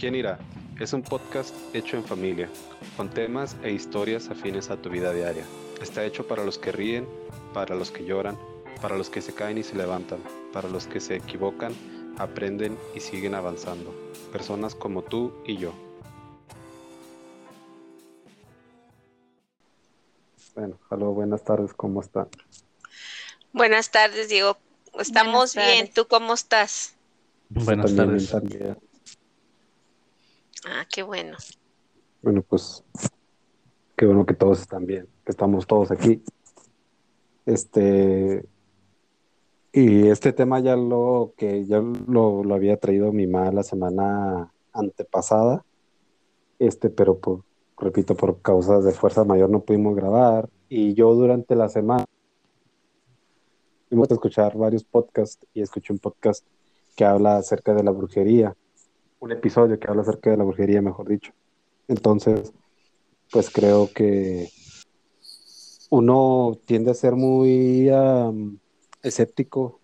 ¿Quién irá? Es un podcast hecho en familia, con temas e historias afines a tu vida diaria. Está hecho para los que ríen, para los que lloran, para los que se caen y se levantan, para los que se equivocan, aprenden y siguen avanzando. Personas como tú y yo. Bueno, hola, buenas tardes, ¿cómo están? Buenas tardes, Diego. Estamos bien, ¿tú cómo estás? Buenas tardes. Ah, qué bueno. Bueno, pues qué bueno que todos están bien, que estamos todos aquí. Este y este tema ya lo que ya lo, lo había traído mi mamá la semana antepasada. Este, pero por, repito, por causas de fuerza mayor no pudimos grabar. Y yo durante la semana fuimos a escuchar varios podcasts y escuché un podcast que habla acerca de la brujería un episodio que habla acerca de la brujería, mejor dicho. Entonces, pues creo que uno tiende a ser muy escéptico.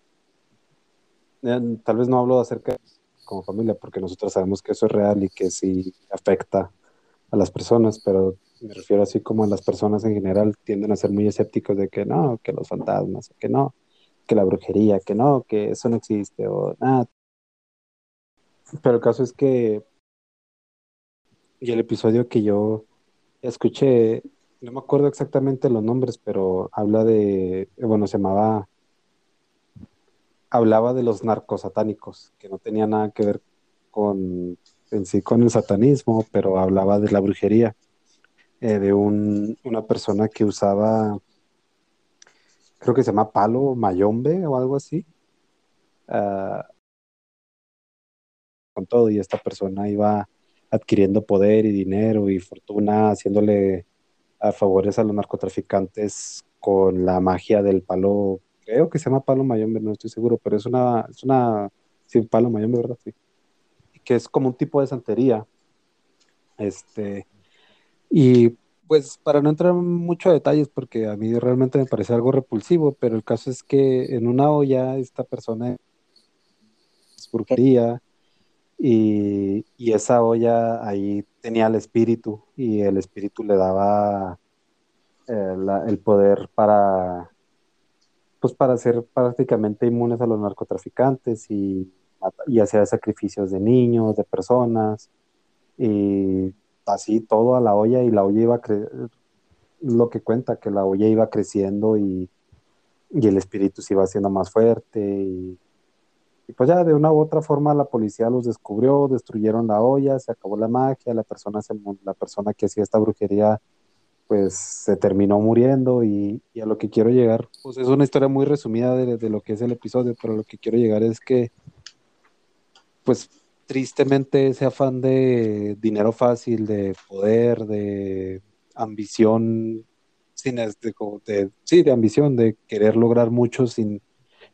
Eh, tal vez no hablo acerca de como familia, porque nosotros sabemos que eso es real y que sí afecta a las personas, pero me refiero así como a las personas en general tienden a ser muy escépticos de que no, que los fantasmas, que no, que la brujería, que no, que eso no existe, o nada, pero el caso es que y el episodio que yo escuché, no me acuerdo exactamente los nombres, pero habla de, bueno, se llamaba, hablaba de los narcosatánicos, que no tenía nada que ver con, en sí con el satanismo, pero hablaba de la brujería, eh, de un, una persona que usaba, creo que se llama palo mayombe o algo así. Ah, con todo y esta persona iba adquiriendo poder y dinero y fortuna, haciéndole a favores a los narcotraficantes con la magia del palo, creo que se llama palo mayombe, no estoy seguro, pero es una, es una, sí, palo mayombe, ¿verdad? Sí. Que es como un tipo de santería. Este, y pues para no entrar mucho a detalles, porque a mí realmente me parece algo repulsivo, pero el caso es que en una olla esta persona es brujería, y, esa olla ahí tenía el espíritu y el espíritu le daba eh, el poder para pues para ser prácticamente inmunes a los narcotraficantes y, y hacer sacrificios de niños, de personas y así todo a la olla y la olla iba lo que cuenta que la olla iba creciendo y, y el espíritu se iba haciendo más fuerte y y pues ya de una u otra forma la policía los descubrió, destruyeron la olla, se acabó la magia, la persona, se, la persona que hacía esta brujería pues se terminó muriendo y, a lo que quiero llegar, pues es una historia muy resumida de, de, lo que es el episodio, pero lo que quiero llegar es que pues tristemente ese afán de dinero fácil, de poder, de ambición, sin de, de, sí, de ambición, de querer lograr mucho sin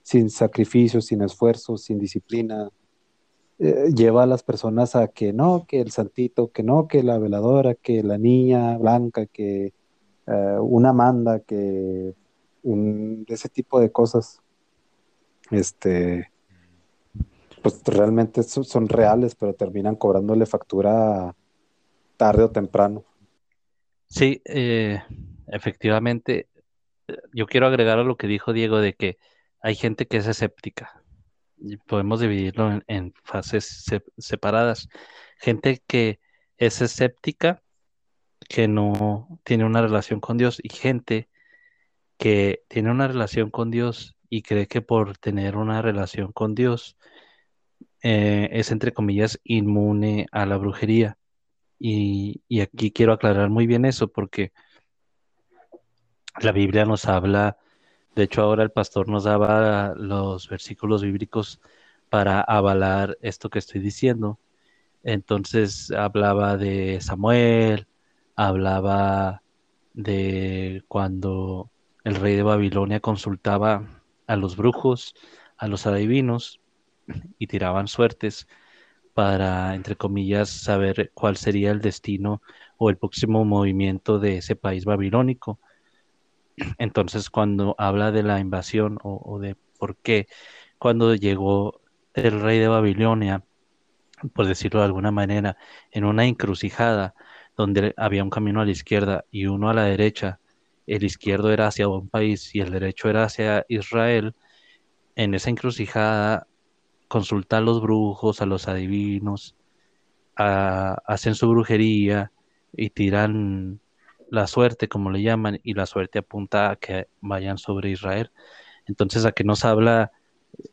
sin sacrificio, sin esfuerzo, sin disciplina, eh, lleva a las personas a que no, que el santito, que no, que la veladora, que la niña blanca, que eh, una manda, que ese tipo de cosas, este, pues realmente son reales, pero terminan cobrándole factura tarde o temprano. Sí, eh, efectivamente, yo quiero agregar a lo que dijo Diego de que hay gente que es escéptica. Y podemos dividirlo en, fases separadas. Gente que es escéptica, que no tiene una relación con Dios, y gente que tiene una relación con Dios y cree que por tener una relación con Dios eh, es, entre comillas, inmune a la brujería. Y, y aquí quiero aclarar muy bien eso porque la Biblia nos habla de hecho, ahora el pastor nos daba los versículos bíblicos para avalar esto que estoy diciendo. Entonces hablaba de Samuel, hablaba de cuando el rey de Babilonia consultaba a los brujos, a los adivinos y tiraban suertes para, entre comillas, saber cuál sería el destino o el próximo movimiento de ese país babilónico. Entonces, cuando habla de la invasión o, de por qué cuando llegó el rey de Babilonia por decirlo de alguna manera, en una encrucijada donde había un camino a la izquierda y uno a la derecha, el izquierdo era hacia un país y el derecho era hacia Israel, en esa encrucijada consulta a los brujos, a los adivinos, hacen su brujería y tiran la suerte, como le llaman, y la suerte apunta a que vayan sobre Israel. Entonces, ¿a qué nos habla?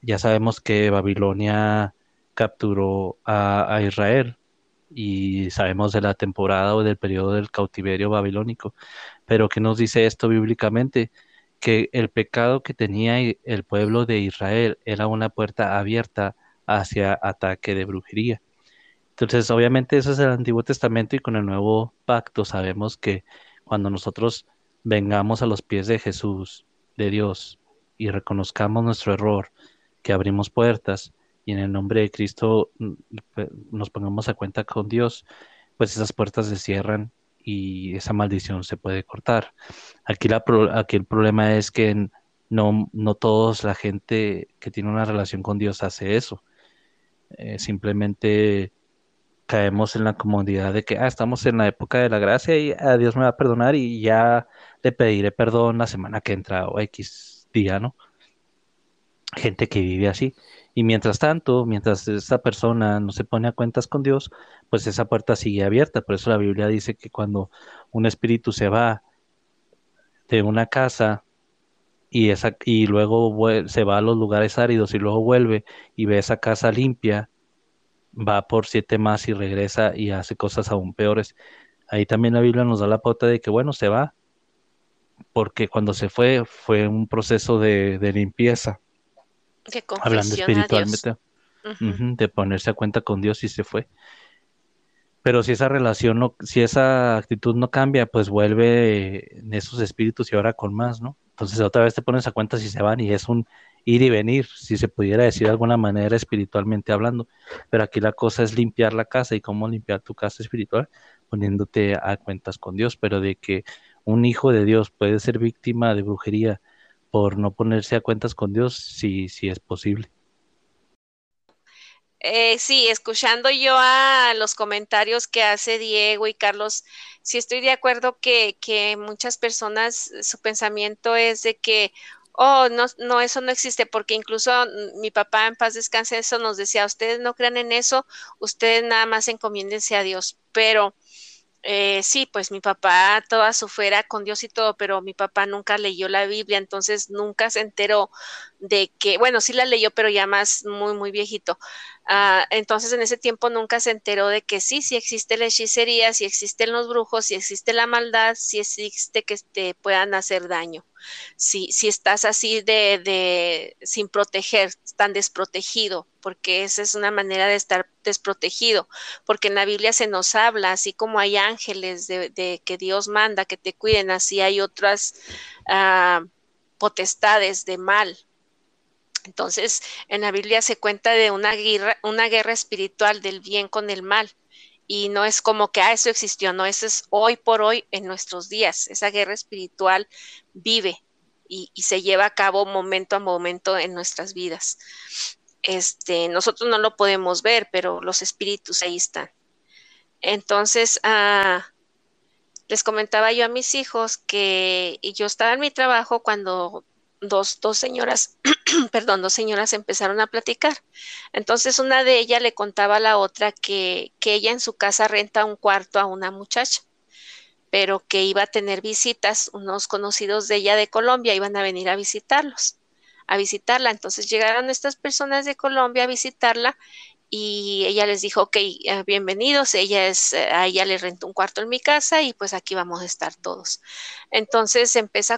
Ya sabemos que Babilonia capturó a, Israel y sabemos de la temporada o del periodo del cautiverio babilónico. Pero ¿qué nos dice esto bíblicamente? Que el pecado que tenía el pueblo de Israel era una puerta abierta hacia ataque de brujería. Entonces, obviamente eso es el Antiguo Testamento y con el Nuevo Pacto sabemos que cuando nosotros vengamos a los pies de Jesús, de Dios, y reconozcamos nuestro error, que abrimos puertas y en el nombre de Cristo mm, nos pongamos a cuenta con Dios, pues esas puertas se cierran y esa maldición se puede cortar. Aquí, la, el problema es que no, no todos la gente que tiene una relación con Dios hace eso. Eh, simplemente caemos en la comodidad de que ah, estamos en la época de la gracia y a Dios me va a perdonar y ya le pediré perdón la semana que entra o X día, ¿no? Gente que vive así. Y mientras tanto, mientras esa persona no se pone a cuentas con Dios, pues esa puerta sigue abierta. Por eso la Biblia dice que cuando un espíritu se va de una casa y, esa, y luego se va a los lugares áridos y luego vuelve y ve esa casa limpia, va por siete más y regresa y hace cosas aún peores. Ahí también la Biblia nos da la pauta de que, bueno, se va, porque cuando se fue fue un proceso de, limpieza. hablando espiritualmente, de ponerse a cuenta con Dios y se fue. Pero si esa relación, no, si esa actitud no cambia, pues vuelve en esos espíritus y ahora con más, ¿no? Entonces otra vez te pones a cuenta si se van y es un ir y venir, si se pudiera decir de alguna manera espiritualmente hablando. Pero aquí la cosa es limpiar la casa y cómo limpiar tu casa espiritual, poniéndote a cuentas con Dios, pero de que un hijo de Dios puede ser víctima de brujería por no ponerse a cuentas con Dios, sí es posible. Eh, sí, escuchando yo a los comentarios que hace Diego y Carlos, sí estoy de acuerdo que, que muchas personas, su pensamiento es de que, oh, no, no, eso no existe, porque incluso mi papá en paz descanse, eso nos decía, ustedes no crean en eso, ustedes nada más encomiéndense a Dios, pero eh, sí, pues mi papá toda su fuera con Dios y todo, pero mi papá nunca leyó la Biblia, entonces nunca se enteró de que, bueno, sí la leyó, pero ya más muy, muy viejito. Ah, entonces en ese tiempo nunca se enteró de que sí, sí existe la hechicería, sí existen los brujos, sí existe la maldad, sí existe que te puedan hacer daño. Si, si estás así de, de sin proteger, tan desprotegido, porque esa es una manera de estar desprotegido, porque en la Biblia se nos habla, así como hay ángeles de, que Dios manda que te cuiden, así hay otras ah, potestades de mal. Entonces, en la Biblia se cuenta de una guerra, una guerra espiritual del bien con el mal. Y no es como que, ah, eso existió, no, eso es hoy por hoy en nuestros días. Esa guerra espiritual vive y, se lleva a cabo momento a momento en nuestras vidas. Este, nosotros no lo podemos ver, pero los espíritus ahí están. Entonces, ah, les comentaba yo a mis hijos que yo estaba en mi trabajo cuando dos, dos señoras, perdón, dos señoras empezaron a platicar. Entonces una de ellas le contaba a la otra que, que ella en su casa renta un cuarto a una muchacha, pero que iba a tener visitas, unos conocidos de ella de Colombia iban a venir a visitarlos a visitarla. Entonces llegaron estas personas de Colombia a visitarla y ella les dijo, ok, eh, bienvenidos, ella es, eh, a ella le rentó un cuarto en mi casa y pues aquí vamos a estar todos. Entonces empezó,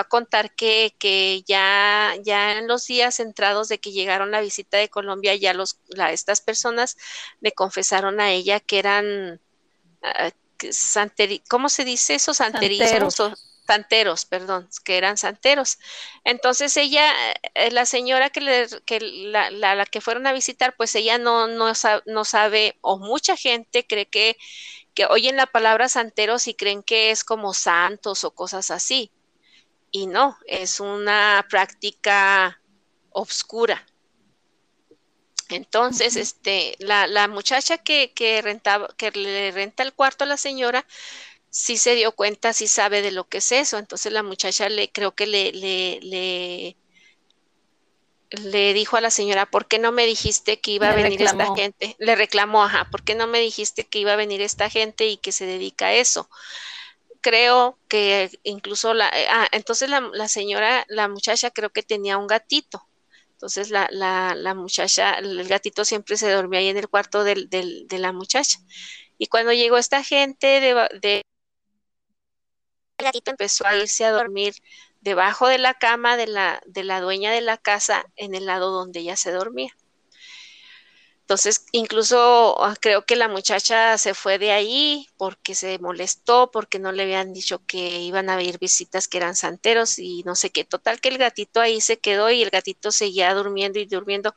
a contar que, que ya, ya en los días entrados de que llegaron la visita de Colombia, ya los, estas personas le confesaron a ella que eran, uh, ¿cómo se dice eso? Santerismos perdón, que eran santeros. Entonces ella, eh, la señora que, le, que la, la, que fueron a visitar, pues ella no, no, no sabe, o mucha gente cree que, que oyen la palabra santeros y creen que es como santos o cosas así. Y no, es una práctica obscura. Entonces, este, la, la muchacha que, que, rentaba, que le renta el cuarto a la señora, sí se dio cuenta, sí sabe de lo que es eso. Entonces la muchacha le creo que le, le, le, le dijo a la señora, ¿por qué no me dijiste que iba a venir esta gente? Le reclamó, ajá, ¿por qué no me dijiste que iba a venir esta gente y que se dedica a eso? Creo que incluso la, eh, ah, entonces la, la señora, la muchacha creo que tenía un gatito entonces la, la, la, muchacha, el gatito siempre se dormía ahí en el cuarto del, del, de la muchacha. Y cuando llegó esta gente de, de, el gatito empezó a irse a dormir debajo de la cama de la, de la dueña de la casa en el lado donde ella se dormía. Entonces, incluso ah, creo que la muchacha se fue de ahí porque se molestó, porque no le habían dicho que iban a ir visitas que eran santeros y no sé qué. Total que el gatito ahí se quedó y el gatito seguía durmiendo y durmiendo.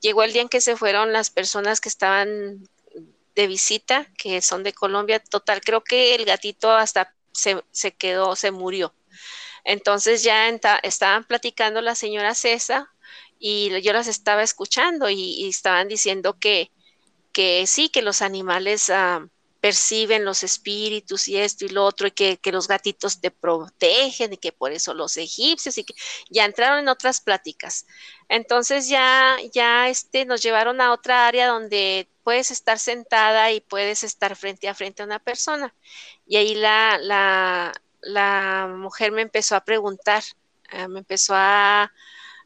Llegó el día en que se fueron las personas que estaban de visita, que son de Colombia. Total, creo que el gatito hasta se, se quedó, se murió. Entonces ya estaban platicando la señora César y yo las estaba escuchando y, estaban diciendo que, que, sí, que los animales uh, perciben los espíritus y esto y lo otro, y que, que, los gatitos te protegen y que por eso los egipcios y que ya entraron en otras pláticas. Entonces ya, ya este, nos llevaron a otra área donde puedes estar sentada y puedes estar frente a frente a una persona. Y ahí la, la, la mujer me empezó a preguntar, uh, me empezó a,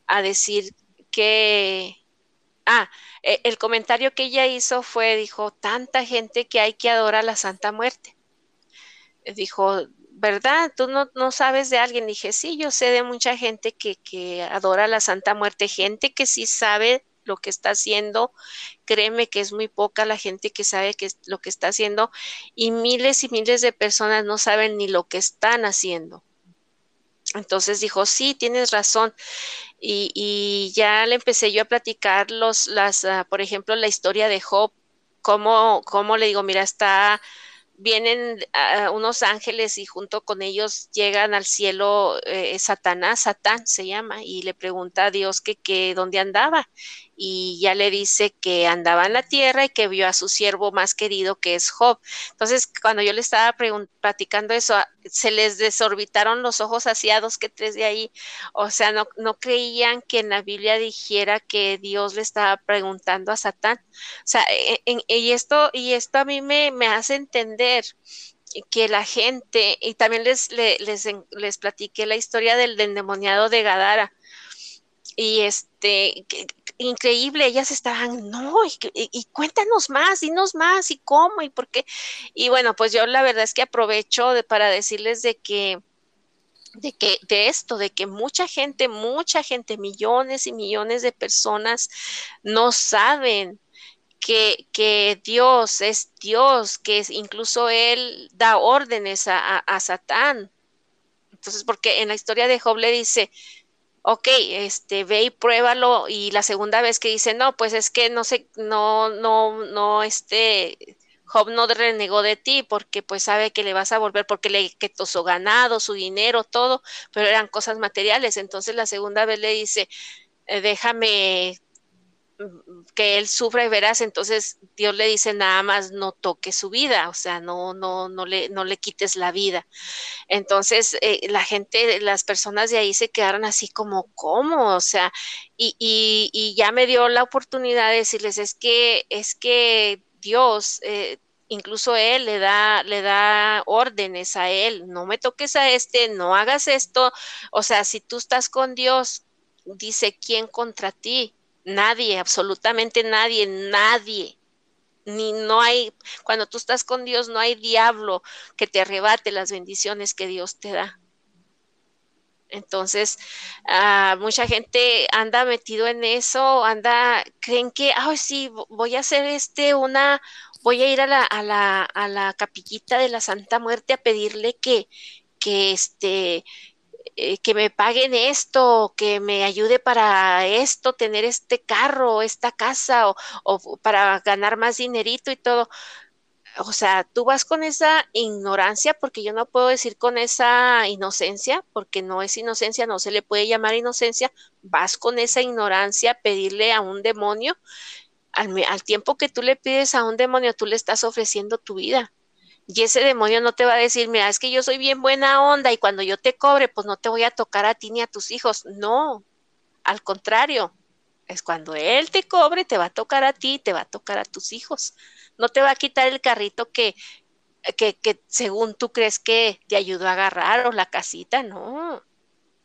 a decir que, ah, e, el comentario que ella hizo fue, dijo, tanta gente que hay que adorar a la Santa Muerte. Dijo, ¿verdad? Tú no, no, sabes de alguien. Dije, sí, yo sé de mucha gente que, que adora a la Santa Muerte, gente que sí sabe lo que está haciendo. Créeme que es muy poca la gente que sabe que lo que está haciendo y miles y miles de personas no saben ni lo que están haciendo. Entonces dijo, sí, tienes razón. Y, ya le empecé yo a platicar los, las, uh, por ejemplo, la historia de Job, cómo, cómo le digo, mira, está vienen uh, unos ángeles y junto con ellos llegan al cielo eh, Satanás, Satán se llama, y le pregunta a Dios que, que dónde andaba. Y ya le dice que andaba en la tierra y que vio a su siervo más querido que es Job. Entonces, cuando yo le estaba platicando eso, ah, se les desorbitaron los ojos haciados que tres de ahí. O sea, no, no creían que en la Biblia dijera que Dios le estaba preguntando a Satán. O sea, e, e, y, esto, y esto a mí me, me hace entender que la gente, y también les, les, les, platiqué la historia del, endemoniado de Gadara, y este, increíble, ellas estaban, no, y, cuéntanos más, dinos más, y cómo, y por qué, y bueno, pues yo la verdad es que aprovecho de, para decirles de que, de que, de esto, de que mucha gente, mucha gente, millones y millones de personas no saben que, Dios es Dios, que incluso Él da órdenes a, Satán. Entonces, porque en la historia de Job le dice, ok, este, ve y pruébalo, y la segunda vez que dice, no, pues es que no sé, no, no, no, este, Job no renegó de ti porque pues sabe que le vas a volver porque le quitó su ganado, su dinero, todo, pero eran cosas materiales. Entonces la segunda vez le dice, eh, déjame que él sufra y verás, entonces Dios le dice nada más no toques su vida, o sea, no, no, no le, no le quites la vida. Entonces, eh, la gente, las personas de ahí se quedaron así como, ¿cómo? O sea, y, y, y, ya me dio la oportunidad de decirles, es que, es que Dios, eh, incluso él le da, le da órdenes a él, no me toques a este, no hagas esto, o sea, si tú estás con Dios, dice, ¿quién contra ti? Nadie, absolutamente nadie, nadie. Ni no hay, cuando tú estás con Dios, no hay diablo que te arrebate las bendiciones que Dios te da. Entonces, uh, mucha gente anda metido en eso, anda, creen que, ay, sí, voy a hacer este, una, voy a ir a la, a la, a la capillita de la Santa Muerte a pedirle que, que este, eh, que me paguen esto, que me ayude para esto, tener este carro, esta casa o, o para ganar más dinerito y todo. O sea, tú vas con esa ignorancia, porque yo no puedo decir con esa inocencia, porque no es inocencia, no se le puede llamar inocencia, vas con esa ignorancia a pedirle a un demonio al, tiempo que tú le pides a un demonio, tú le estás ofreciendo tu vida. Y ese demonio no te va a decir, mira, es que yo soy bien buena onda y cuando yo te cobre, pues no te voy a tocar a ti ni a tus hijos. No, al contrario, es cuando él te cobre, te va a tocar a ti, te va a tocar a tus hijos. No te va a quitar el carrito que, que, que según tú crees que te ayudó a agarrar o la casita, no.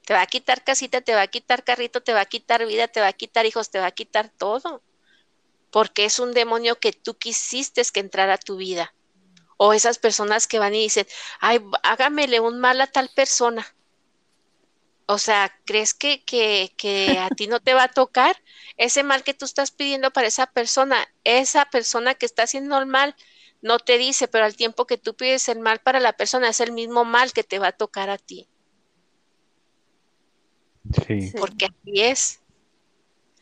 Te va a quitar casita, te va a quitar carrito, te va a quitar vida, te va a quitar hijos, te va a quitar todo. Porque es un demonio que tú quisiste que entrara a tu vida. O esas personas que van y dicen, ay, hágamele un mal a tal persona. O sea, ¿crees que, que, que a ti no te va a tocar ese mal que tú estás pidiendo para esa persona? Esa persona que está haciendo el mal no te dice, pero al tiempo que tú pides el mal para la persona, es el mismo mal que te va a tocar a ti. Sí. Porque así es.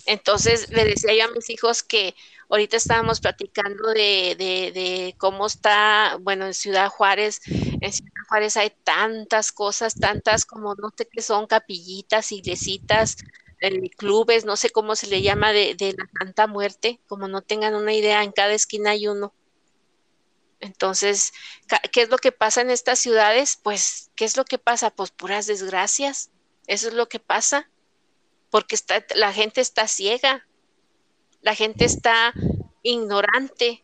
Entonces le decía yo a mis hijos que ahorita estábamos platicando de, de, cómo está, bueno, en Ciudad Juárez, en Ciudad Juárez hay tantas cosas, tantas como no sé qué son, capillitas, iglesitas, eh, clubes, no sé cómo se le llama de, de la Santa Muerte, como no tengan una idea, en cada esquina hay uno. Entonces, ¿qué es lo que pasa en estas ciudades? Pues, ¿qué es lo que pasa? Pues puras desgracias. Eso es lo que pasa. Porque está, la gente está ciega. La gente está ignorante.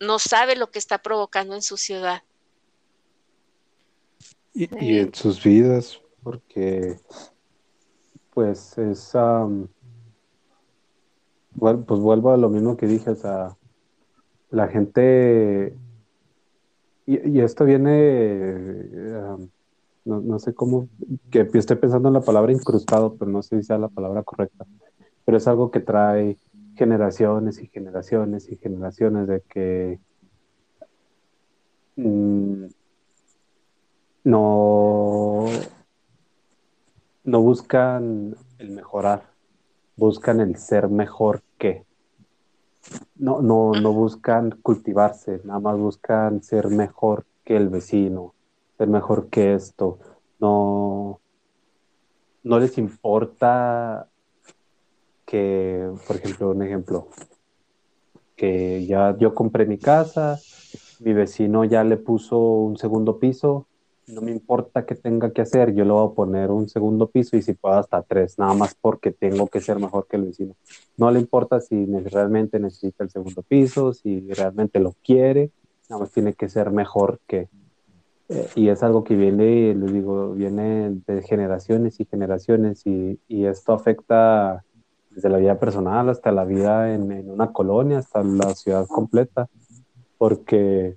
No sabe lo que está provocando en su ciudad. Y, y en sus vidas, porque pues es bueno, pues vuelvo a lo mismo que dije, o sea, la gente, y, y esto viene, no, no, sé cómo, que estoy pensando en la palabra incrustado, pero no sé si sea la palabra correcta, pero es algo que trae generaciones y generaciones y generaciones de que mmm, no, no buscan el mejorar, buscan el ser mejor que no, no, no buscan cultivarse, nada más buscan ser mejor que el vecino, ser mejor que esto. No, no les importa que, por ejemplo, un ejemplo, que ya yo compré mi casa, mi vecino ya le puso un segundo piso, no me importa qué tenga que hacer, yo le voy a poner un segundo piso y si puedo hasta tres, nada más porque tengo que ser mejor que el vecino. No le importa si realmente necesita el segundo piso, si realmente lo quiere, nada más tiene que ser mejor que... Eh, y es algo que viene, les digo, viene de generaciones y generaciones y, y esto afecta desde la vida personal hasta la vida en, en una colonia, hasta la ciudad completa, porque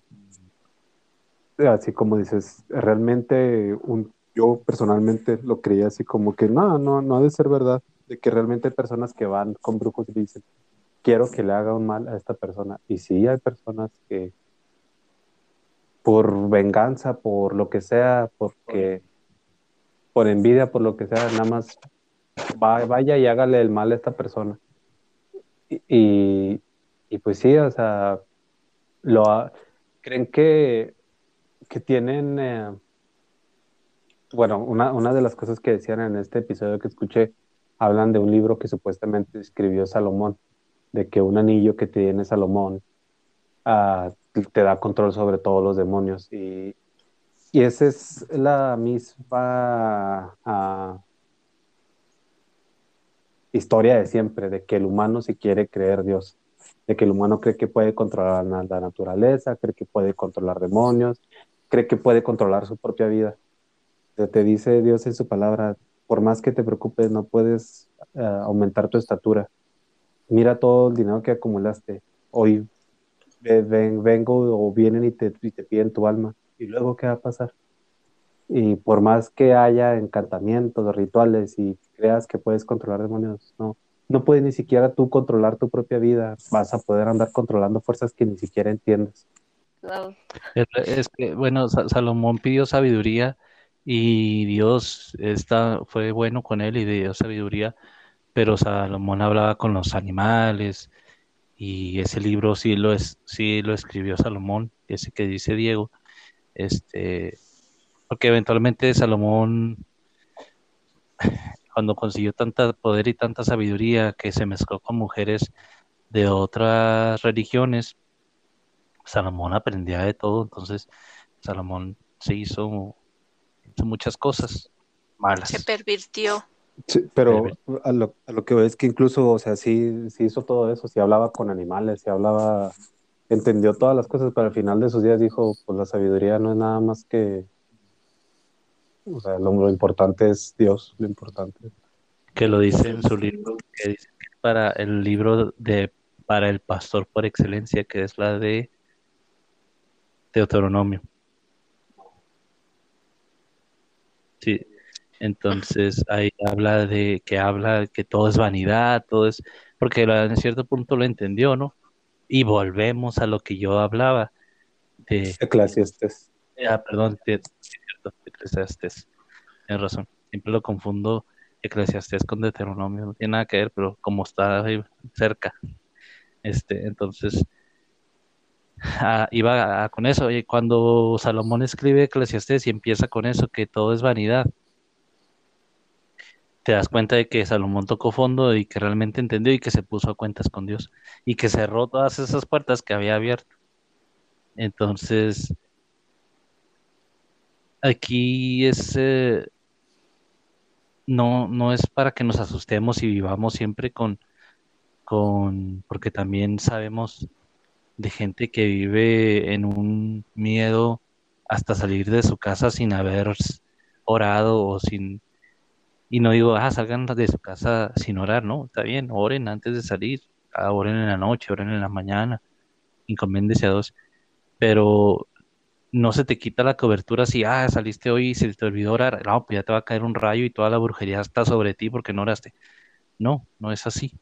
así como dices, realmente un, yo personalmente lo creía así como que no, no, no ha de ser verdad, de que realmente hay personas que van con brujos y dicen, quiero que le haga un mal a esta persona. Y sí hay personas que por venganza, por lo que sea, porque por envidia, por lo que sea, nada más vaya y hágale el mal a esta persona. Y, y, pues sí, o sea, lo creen que que tienen, eh, bueno, una, una, de las cosas que decían en este episodio que escuché, hablan de un libro que supuestamente escribió Salomón, de que un anillo que tiene Salomón uh, te da control sobre todos los demonios. Y, y esa es la misma uh, historia de siempre, de que el humano si quiere creer Dios de que el humano cree que puede controlar la naturaleza, cree que puede controlar demonios, cree que puede controlar su propia vida. Te dice Dios en su palabra, por más que te preocupes, no puedes uh, aumentar tu estatura. Mira todo el dinero que acumulaste. Hoy ven, vengo o vienen y te, y te piden tu alma. ¿Y luego qué va a pasar? Y por más que haya encantamientos, rituales y creas que puedes controlar demonios, no, no puedes ni siquiera tú controlar tu propia vida. Vas a poder andar controlando fuerzas que ni siquiera entiendes. Es, que, bueno, Salomón pidió sabiduría y Dios está, fue bueno con él y dio sabiduría, pero Salomón hablaba con los animales y ese libro sí lo, es, sí lo escribió Salomón, ese que dice Diego, este, porque eventualmente Salomón, cuando consiguió tanta poder y tanta sabiduría que se mezcló con mujeres, de otras religiones, Salomón aprendía de todo, entonces Salomón se hizo, muchas cosas malas. Se pervirtió. Sí, pero a lo, a lo, que veo es que incluso, o sea, sí, sí hizo todo eso, sí hablaba con animales, sí hablaba, entendió todas las cosas, pero al final de sus días dijo, pues la sabiduría no es nada más que, o sea, lo, importante es Dios, lo importante. Que lo dice en su libro, que dice para el libro de para el pastor por excelencia, que es la de Deuteronomio. Sí, entonces ahí habla de que habla que todo es vanidad, todo es, porque en cierto punto lo entendió, ¿no? Y volvemos a lo que yo hablaba de Eclesiastes. Ah, perdón, de, Eclesiastes. Tienes razón. Siempre lo confundo Eclesiastes con Deuteronomio, no tiene nada que ver, pero como está ahí cerca. Este, entonces ah, iba con eso. Y cuando Salomón escribe Eclesiastes y empieza con eso, que todo es vanidad, te das cuenta de que Salomón tocó fondo y que realmente entendió y que se puso a cuentas con Dios y que cerró todas esas puertas que había abierto. Entonces, aquí es, eh, no, no es para que nos asustemos y vivamos siempre con, con, porque también sabemos de gente que vive en un miedo hasta salir de su casa sin haber orado o sin y no digo, ah, salgan de su casa sin orar, no, está bien, oren antes de salir, ah, oren en la noche, oren en la mañana, encomiéndese a dos, pero no se te quita la cobertura si, ah, saliste hoy y se te olvidó orar, no, pues ya te va a caer un rayo y toda la brujería está sobre ti porque no oraste. No, no es así.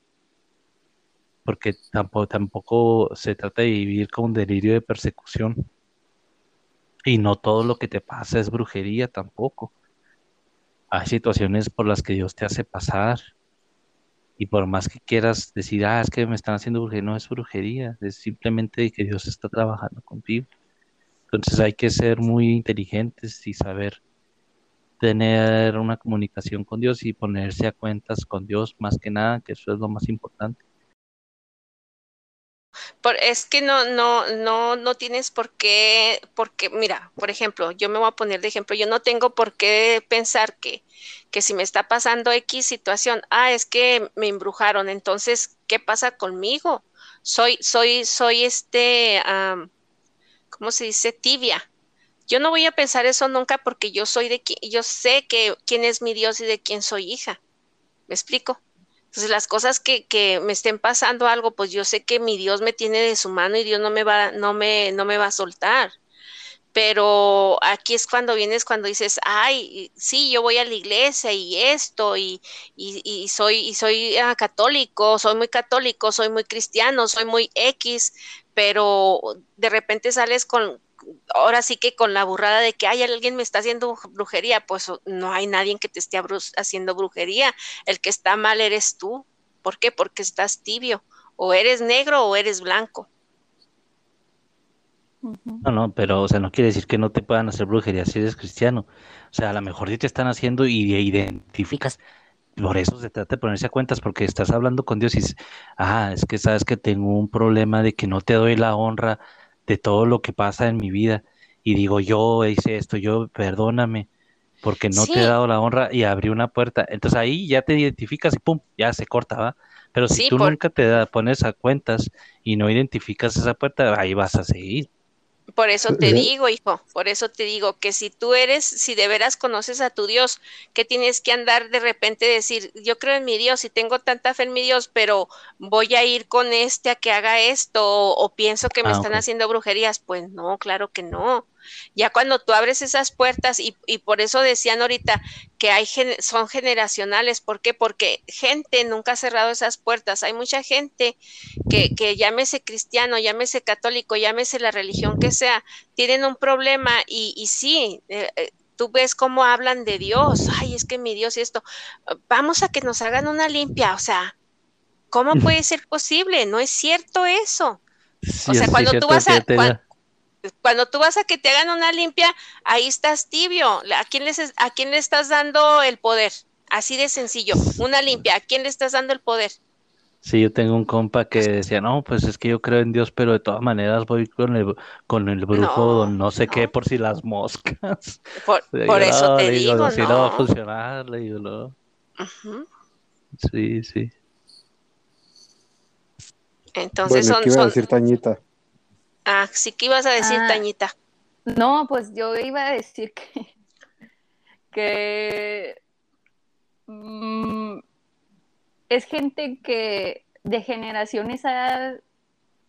Porque tampoco, tampoco se trata de vivir con un delirio de persecución. Y no todo lo que te pasa es brujería tampoco hay situaciones por las que Dios te hace pasar. Y por más que quieras decir, ah, es que me están haciendo brujería, no es brujería, es simplemente que Dios está trabajando contigo. Entonces hay que ser muy inteligentes y saber tener una comunicación con Dios y ponerse a cuentas con Dios más que nada, que eso es lo más importante. Por, es que no, no, no, no tienes por qué, porque, mira, por ejemplo, yo me voy a poner de ejemplo, yo no tengo por qué pensar que, que si me está pasando X situación, ah, es que me embrujaron, entonces, ¿qué pasa conmigo? Soy, soy, soy este, ¿cómo se dice? Tibia. Yo no voy a pensar eso nunca porque yo soy de yo sé que quién es mi Dios y de quién soy hija. ¿Me explico? Entonces, las cosas que, que, me estén pasando algo, pues yo sé que mi Dios me tiene de su mano y Dios no me va, no me, no me va a soltar. Pero aquí es cuando vienes, cuando dices, ay, sí, yo voy a la iglesia y esto, y, y, y soy, y soy ah, católico, soy muy católico, soy muy cristiano, soy muy X, pero de repente sales con, ahora sí que con la burrada de que hay alguien me está haciendo brujería, pues no hay nadie que te esté haciendo brujería. El que está mal eres tú. ¿Por qué? Porque estás tibio. O eres negro o eres blanco. No, no, pero o sea, no quiere decir que no te puedan hacer brujería si eres cristiano. O sea, a lo mejor sí te están haciendo y identificas. Por eso se trata de ponerse a cuentas, porque estás hablando con Dios y dices, ah, es que sabes que tengo un problema de que no te doy la honra de todo lo que pasa en mi vida y digo, yo hice esto, yo perdóname porque no te he dado la honra y abrí una puerta. Entonces ahí ya te identificas y pum, ya se corta, ¿va? Pero si tú nunca te da, pones a cuentas y no identificas esa puerta, ahí vas a seguir. Por eso te digo, hijo, por eso te digo que si tú eres, si de veras conoces a tu Dios, que tienes que andar de repente decir, yo creo en mi Dios y tengo tanta fe en mi Dios, pero voy a ir con este a que haga esto o, pienso que me ah, están haciendo brujerías, pues no, claro que no. Ya cuando tú abres esas puertas y, y por eso decían ahorita que hay son generacionales, ¿por qué? Porque gente nunca ha cerrado esas puertas. Hay mucha gente que, que llámese cristiano, llámese católico, llámese la religión que sea, tienen un problema y, y sí, eh, eh, tú ves cómo hablan de Dios, ay, es que mi Dios y esto, vamos a que nos hagan una limpia, o sea, ¿cómo puede ser posible? No es cierto eso. o sea, cuando tú vas a cuando tú vas a que te hagan una limpia, ahí estás tibio. ¿A quién, ¿A quién le estás dando el poder? Así de sencillo. Una limpia, ¿a quién le estás dando el poder? Sí, yo tengo un compa que decía, no, pues es que yo creo en Dios, pero de todas maneras voy con el, con el brujo, no, no sé qué, por si las moscas. Por, por eso te digo, no. Si no va a funcionar, le digo, no. Sí, sí. Entonces bueno, son, ¿qué iba son... a decir Tañita? Ah, sí, ¿qué ibas a decir, Ah. Tañita? No, pues yo iba a decir que, que mm, es gente que de generaciones ha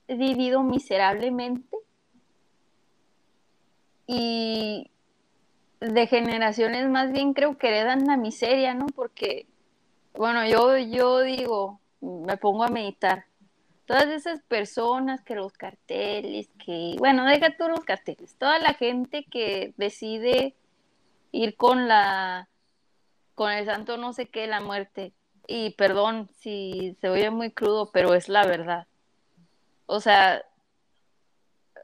vivido miserablemente y de generaciones más bien creo que heredan la miseria, ¿no? Porque, bueno, yo, yo digo, me pongo a meditar. Todas esas personas que los carteles, que, bueno, deja tú los carteles, toda la gente que decide ir con la, con el santo no sé qué, la muerte. Y perdón si se oye muy crudo, pero es la verdad. O sea,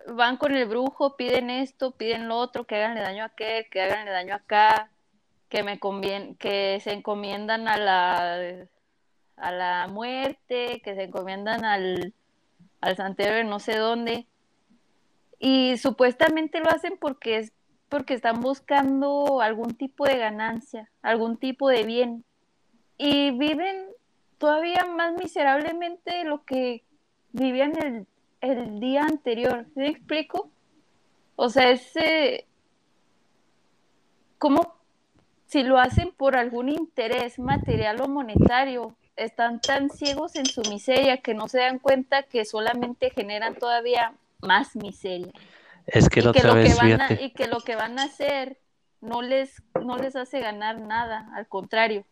van con el brujo, piden esto, piden lo otro, que haganle daño a aquel, que haganle daño acá, que me convien que se encomiendan a la a la muerte, que se encomiendan al, al santero de no sé dónde. Y supuestamente lo hacen porque es porque están buscando algún tipo de ganancia, algún tipo de bien. Y viven todavía más miserablemente de lo que vivían el, el día anterior. ¿Sí me explico? O sea, ese. ¿Cómo si lo hacen por algún interés material o monetario? Están tan ciegos en su miseria que no se dan cuenta que solamente generan todavía más miseria. Es que Y que, lo que vez, van a, fíjate, y que lo que van a hacer no les, no les hace ganar nada, al contrario.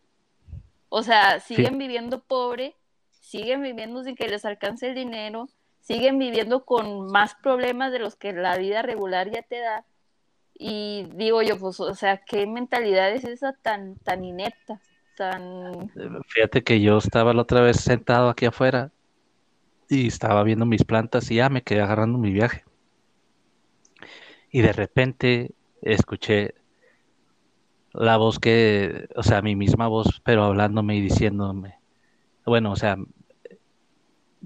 O sea, siguen viviendo pobre, siguen viviendo sin que les alcance el dinero, siguen viviendo con más problemas de los que la vida regular ya te da. Y digo yo, pues, o sea, ¿qué mentalidad es esa tan, tan inepta? Fíjate que yo estaba la otra vez sentado aquí afuera y estaba viendo mis plantas y ya me quedé agarrando mi viaje. Y de repente escuché la voz que, o sea, mi misma voz, pero hablándome y diciéndome, bueno, o sea,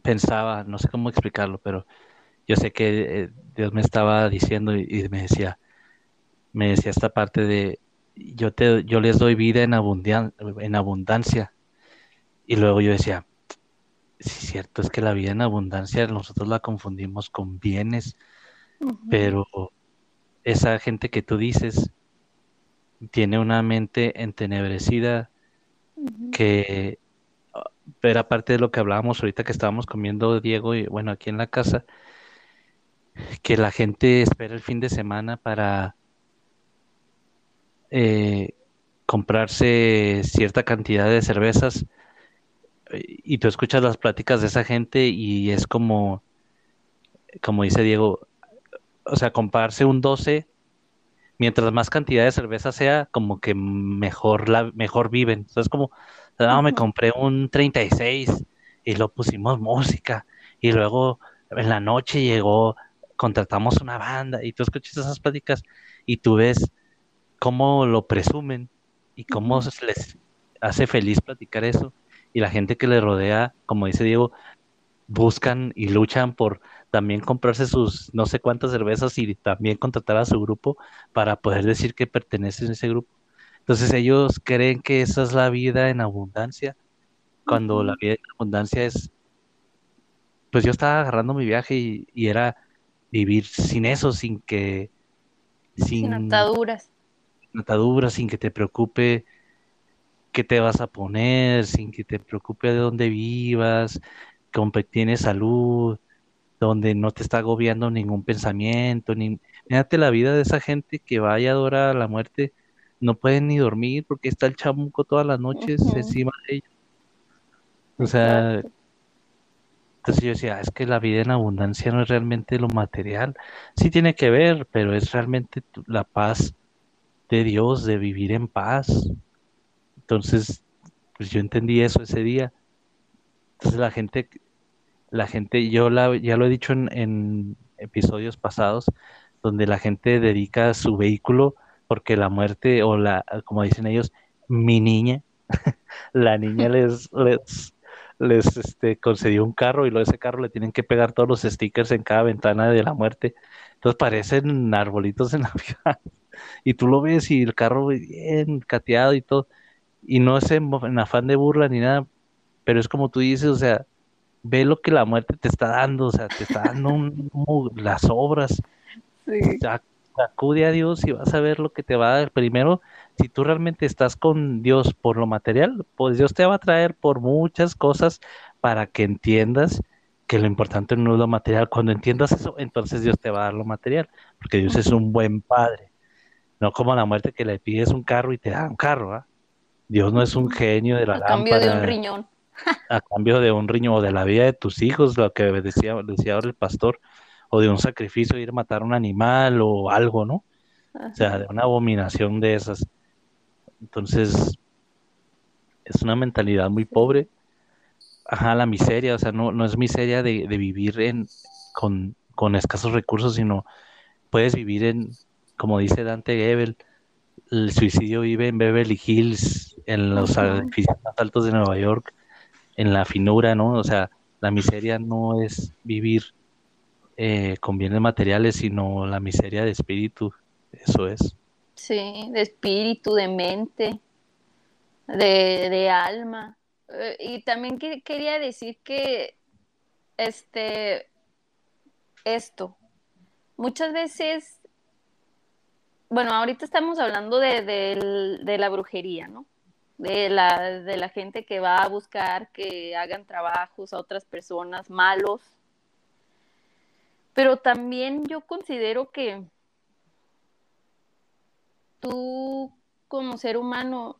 pensaba, no sé cómo explicarlo, pero yo sé que eh, Dios me estaba diciendo y me decía, me decía esta parte de, yo te, yo les doy vida en abundancia, en abundancia. Y luego yo decía, sí, cierto, es que la vida en abundancia nosotros la confundimos con bienes, pero esa gente que tú dices tiene una mente entenebrecida que, pero aparte de lo que hablábamos ahorita que estábamos comiendo Diego y bueno, aquí en la casa, que la gente espera el fin de semana para eh, comprarse cierta cantidad de cervezas eh, y tú escuchas las pláticas de esa gente y es como, como dice Diego, o sea, comprarse un 12, mientras más cantidad de cerveza sea, como que mejor, la, mejor viven. Entonces, como, no, me Ujú. compré un 36 y lo pusimos música y luego en la noche llegó, contratamos una banda y tú escuchas esas pláticas y tú ves cómo lo presumen y cómo les hace feliz platicar eso. Y la gente que le rodea, como dice Diego, buscan y luchan por también comprarse sus no sé cuántas cervezas y también contratar a su grupo para poder decir que pertenecen a ese grupo. Entonces ellos creen que esa es la vida en abundancia, cuando la vida en abundancia es, pues yo estaba agarrando mi viaje y, y era vivir sin eso, sin que, Sin sin ataduras. Ataduras, sin que te preocupe qué te vas a poner, sin que te preocupe de dónde vivas, con que tienes salud, donde no te está agobiando ningún pensamiento, ni fíjate la vida de esa gente que vaya a adorar a la muerte, no pueden ni dormir porque está el chamuco todas las noches encima de ellos. O sea, Exacto. entonces yo decía, es que la vida en abundancia no es realmente lo material. Sí tiene que ver, pero es realmente la paz de Dios, de vivir en paz. Entonces, pues yo entendí eso ese día. Entonces la gente, la gente, yo la, ya lo he dicho en, en episodios pasados, donde la gente dedica su vehículo porque la muerte, o la, como dicen ellos, mi niña, la niña les, les, les este, concedió un carro y luego ese carro le tienen que pegar todos los stickers en cada ventana de la muerte. Entonces parecen arbolitos en Navidad. Y tú lo ves y el carro bien cateado y todo. Y no es en, afán de burla ni nada, pero es como tú dices, o sea, ve lo que la muerte te está dando, o sea, te está dando las obras. Sí. acude a Dios y vas a ver lo que te va a dar. Primero, si tú realmente estás con Dios por lo material, pues Dios te va a traer por muchas cosas para que entiendas que lo importante no es lo material. Cuando entiendas eso, entonces Dios te va a dar lo material, porque Dios es un buen padre. No como la muerte que le pides un carro y te da un carro. ¿ah? Dios no es un genio de la a cambio de un riñón. a cambio de un riñón o de la vida de tus hijos, lo que decía, decía ahora el pastor, o de un sacrificio, ir a matar a un animal o algo, ¿no? O sea, de una abominación de esas. Entonces, es una mentalidad muy pobre. Ajá, la miseria, o sea, no, no es miseria de, vivir en, con, escasos recursos, sino puedes vivir en, como dice Dante Gebel, el suicidio vive en Beverly Hills, en los edificios más altos de Nueva York, en la finura, ¿no? O sea, la miseria no es vivir eh, con bienes materiales, sino la miseria de espíritu, eso es. Sí, de espíritu, de mente, de, alma. Eh, y también quería decir que este esto muchas veces bueno ahorita estamos hablando de, la brujería no de la, de la gente que va a buscar que hagan trabajos a otras personas malos. Pero también yo considero que tú como ser humano,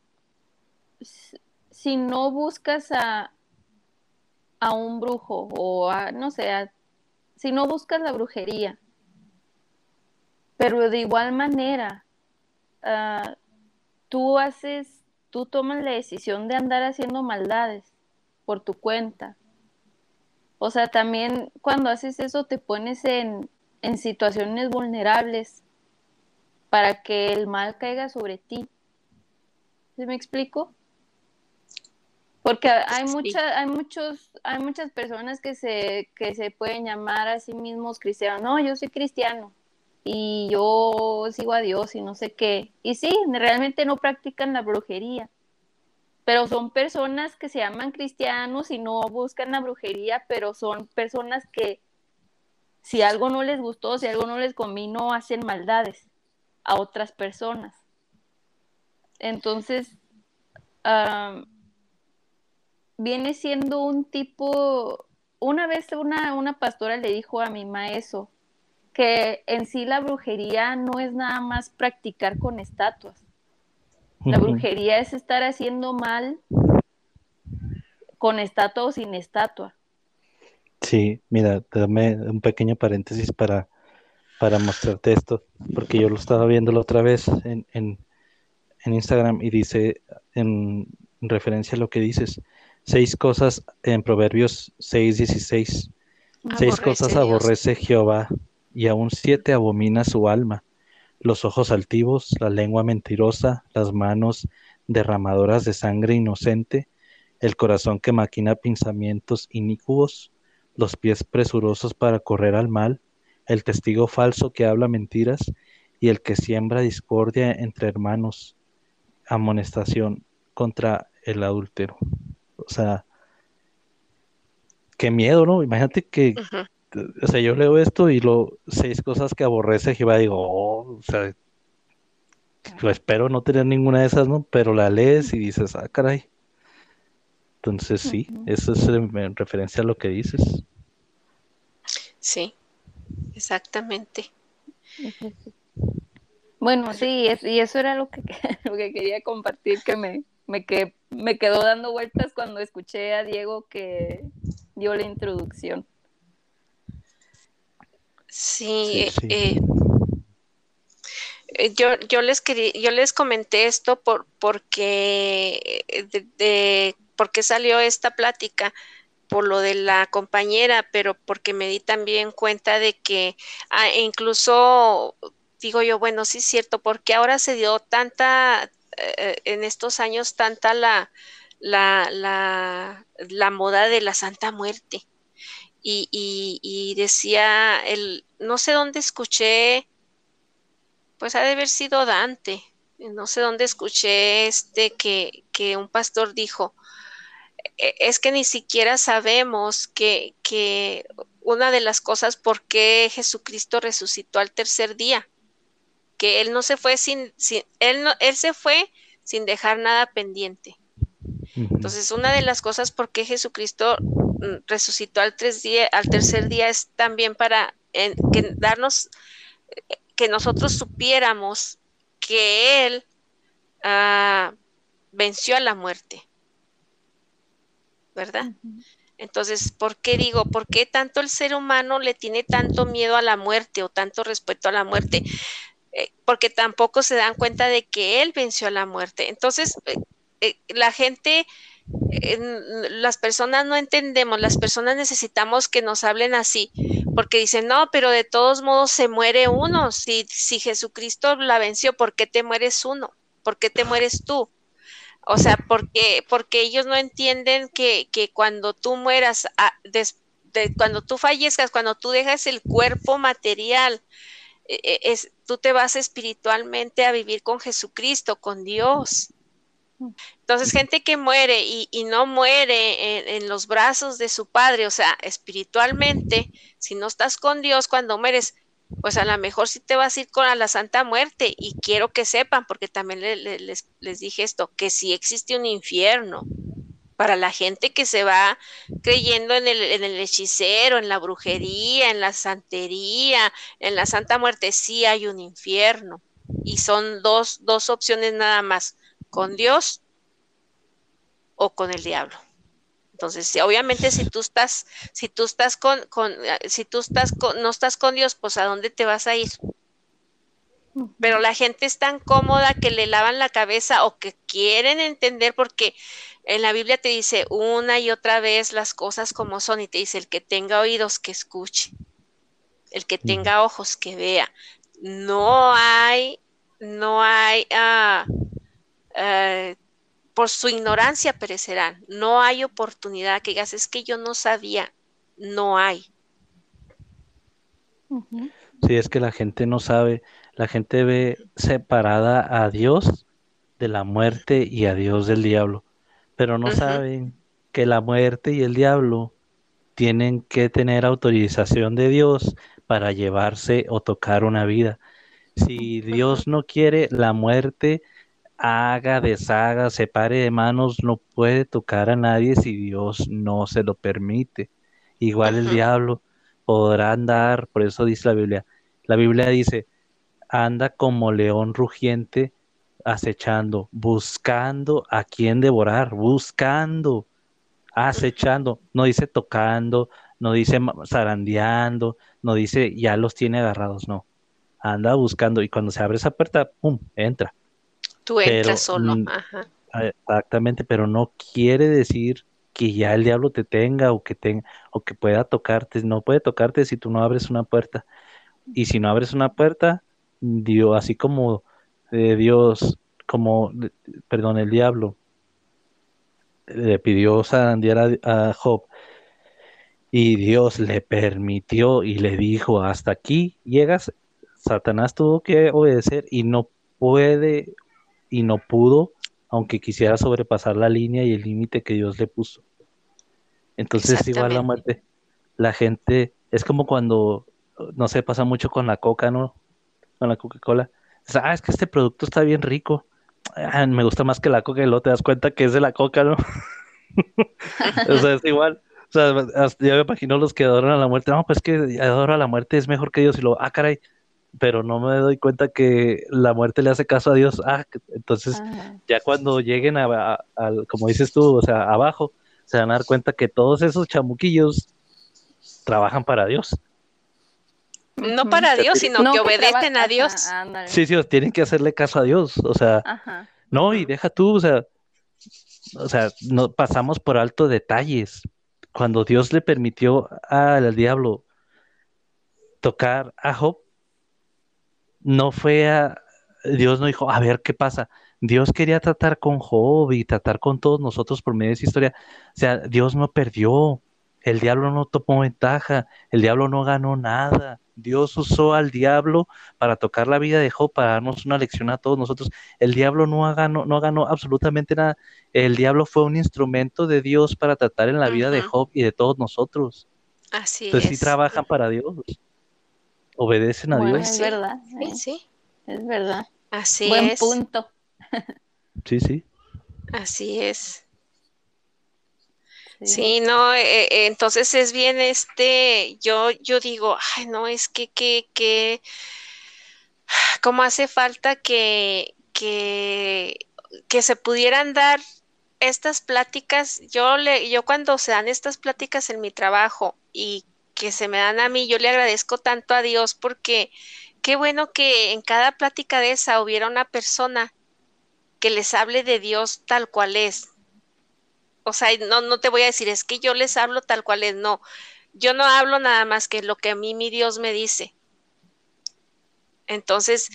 si no buscas a, a un brujo o a, no sé, si no buscas la brujería, pero de igual manera, ah, tú haces, tú tomas la decisión de andar haciendo maldades por tu cuenta. O sea, también cuando haces eso te pones en, en situaciones vulnerables para que el mal caiga sobre ti. ¿Sí me explico? Porque hay muchas, hay muchos, hay muchas personas que se, que se pueden llamar a sí mismos cristianos. No, yo soy cristiano y yo sigo a Dios y no sé qué. Y sí, realmente no practican la brujería. Pero son personas que se llaman cristianos y no buscan la brujería, pero son personas que si algo no les gustó, si algo no les convino, hacen maldades a otras personas. Entonces, viene siendo un tipo, una vez una, una pastora le dijo a mi maestro que en sí la brujería no es nada más practicar con estatuas. La brujería es estar haciendo mal con estatua o sin estatua. Sí, mira, dame un pequeño paréntesis para para mostrarte esto, porque yo lo estaba viendo la otra vez en, en, Instagram y dice, en referencia a lo que dices, seis cosas en Proverbios 6, 16. seis cosas aborrece Jehová y aún siete abomina su alma. Los ojos altivos, la lengua mentirosa, las manos derramadoras de sangre inocente, el corazón que maquina pensamientos inicuos, los pies presurosos para correr al mal, el testigo falso que habla mentiras y el que siembra discordia entre hermanos, amonestación contra el adúltero. O sea, qué miedo, ¿no? Imagínate que, o sea, yo leo esto y lo seis cosas que aborrece Jehová, digo, oh, o sea, espero no tener ninguna de esas, ¿no? Pero la lees y dices, ah, caray. Entonces sí, eso es en referencia a lo que dices. Sí, Exactamente. Bueno, sí, y eso era lo que, lo que quería compartir, que me, me, me quedó dando vueltas cuando escuché a Diego que dio la introducción. Sí, eh, eh, yo, yo les quería, yo les comenté esto por, porque de, porque salió esta plática por lo de la compañera, pero porque me di también cuenta de que ah, e incluso digo yo, bueno, sí es cierto, porque ahora se dio tanta, eh, en estos años, tanta la, la, la, la moda de la Santa Muerte. Y, y, y, decía, el, no sé dónde escuché, pues ha de haber sido Dante, no sé dónde escuché este que, que un pastor dijo, e, es que ni siquiera sabemos que, que una de las cosas por qué Jesucristo resucitó al tercer día, que él no se fue sin, sin él no, él se fue sin dejar nada pendiente. Entonces, una de las cosas por qué Jesucristo resucitó al, tres día, al tercer día es también para en, que darnos, que nosotros supiéramos que Él uh, venció a la muerte. ¿Verdad? Entonces, ¿por qué digo, por qué tanto el ser humano le tiene tanto miedo a la muerte o tanto respeto a la muerte? Eh, porque tampoco se dan cuenta de que Él venció a la muerte. Entonces, eh, eh, la gente, las personas no entendemos, las personas necesitamos que nos hablen así, porque dicen, no, pero de todos modos se muere uno. Si, si Jesucristo la venció, ¿por qué te mueres uno? ¿Por qué te mueres tú? O sea, porque, porque ellos no entienden que, que cuando tú mueras, ah, cuando tú fallezcas, cuando tú dejas el cuerpo material, e, e, es, tú te vas espiritualmente a vivir con Jesucristo, con Dios. Entonces, gente que muere y, no muere en, los brazos de su padre, o sea, espiritualmente, si no estás con Dios cuando mueres, pues a lo mejor sí te vas a ir con a la Santa Muerte. Y quiero que sepan, porque también les, dije esto, que sí existe un infierno para la gente que se va creyendo en el, en el hechicero, en la brujería, en la santería, en la Santa Muerte, sí hay un infierno. Y son dos, dos opciones nada más con Dios o con el diablo. Entonces, obviamente si tú estás, si tú estás con, con si tú estás con, no estás con Dios, pues a dónde te vas a ir. Pero la gente es tan cómoda que le lavan la cabeza o que quieren entender porque en la Biblia te dice una y otra vez las cosas como son y te dice el que tenga oídos que escuche, el que tenga ojos que vea. No hay, no hay, ah, eh, por su ignorancia perecerán. No hay oportunidad que digas, es que yo no sabía, no hay. Sí, es que la gente no sabe, la gente ve separada a Dios de la muerte y a Dios del diablo, pero no saben que la muerte y el diablo tienen que tener autorización de Dios para llevarse o tocar una vida. Si Dios no quiere, la muerte haga, deshaga, separe de manos, no puede tocar a nadie si Dios no se lo permite. Igual el diablo podrá andar, por eso dice la Biblia. La Biblia dice, anda como león rugiente acechando, buscando a quien devorar, buscando, acechando, no dice tocando, no dice zarandeando, no dice ya los tiene agarrados, no. Anda buscando y cuando se abre esa puerta, ¡pum!, entra. Tú entras solo. Exactamente, pero no quiere decir que ya el diablo te tenga o que tenga o que pueda tocarte. No puede tocarte si tú no abres una puerta. Y si no abres una puerta, Dios, así como eh, Dios, como, perdón, el diablo le pidió zarandear a, a Job y Dios le permitió y le dijo hasta aquí llegas, Satanás tuvo que obedecer y no puede y no pudo, aunque quisiera sobrepasar la línea y el límite que Dios le puso. Entonces igual la muerte, la gente, es como cuando, no sé, pasa mucho con la coca, ¿no? Con la Coca-Cola. Ah, es que este producto está bien rico. Ah, me gusta más que la coca y luego te das cuenta que es de la coca, ¿no? o sea, es igual. O sea, ya me imagino los que adoran a la muerte. No, pues que adoro a la muerte es mejor que Dios. Y luego, ah, caray, pero no me doy cuenta que la muerte le hace caso a Dios. Ah, entonces ya cuando lleguen a, como dices tú, o sea, abajo, se van a dar cuenta que todos esos chamuquillos trabajan para Dios. No para Dios, sino que, obedecen a Dios. sí, sí, tienen que hacerle caso a Dios, o sea, no, y deja tú, o sea, o sea, no pasamos por alto detalles. Cuando Dios le permitió al diablo tocar a Job, no fue a, Dios no dijo, a ver qué pasa. Dios quería tratar con Job y tratar con todos nosotros por medio de esa historia. O sea, Dios no perdió, el diablo no tomó ventaja, el diablo no ganó nada. Dios usó al diablo para tocar la vida de Job, para darnos una lección a todos nosotros. El diablo no ganó, no ganó absolutamente nada. El diablo fue un instrumento de Dios para tratar en la vida de Job y de todos nosotros. Así Entonces es. sí trabajan para Dios. Obedecen a Bueno, Dios. es verdad. Sí, eh, sí, Es verdad. así Buen es. punto. Sí, sí. Así es. Sí. Sí, no, eh, eh, entonces es bien este, yo, yo digo, ay, no, es que, que, que, como hace falta que, que, que se pudieran dar estas pláticas, yo le, yo cuando se dan estas pláticas en mi trabajo y que se me dan a mí, yo le agradezco tanto a Dios porque qué bueno que en cada plática de esa hubiera una persona que les hable de Dios tal cual es. O sea, no, no te voy a decir, es que yo les hablo tal cual es, no. Yo no hablo nada más que lo que a mí mi Dios me dice. Entonces,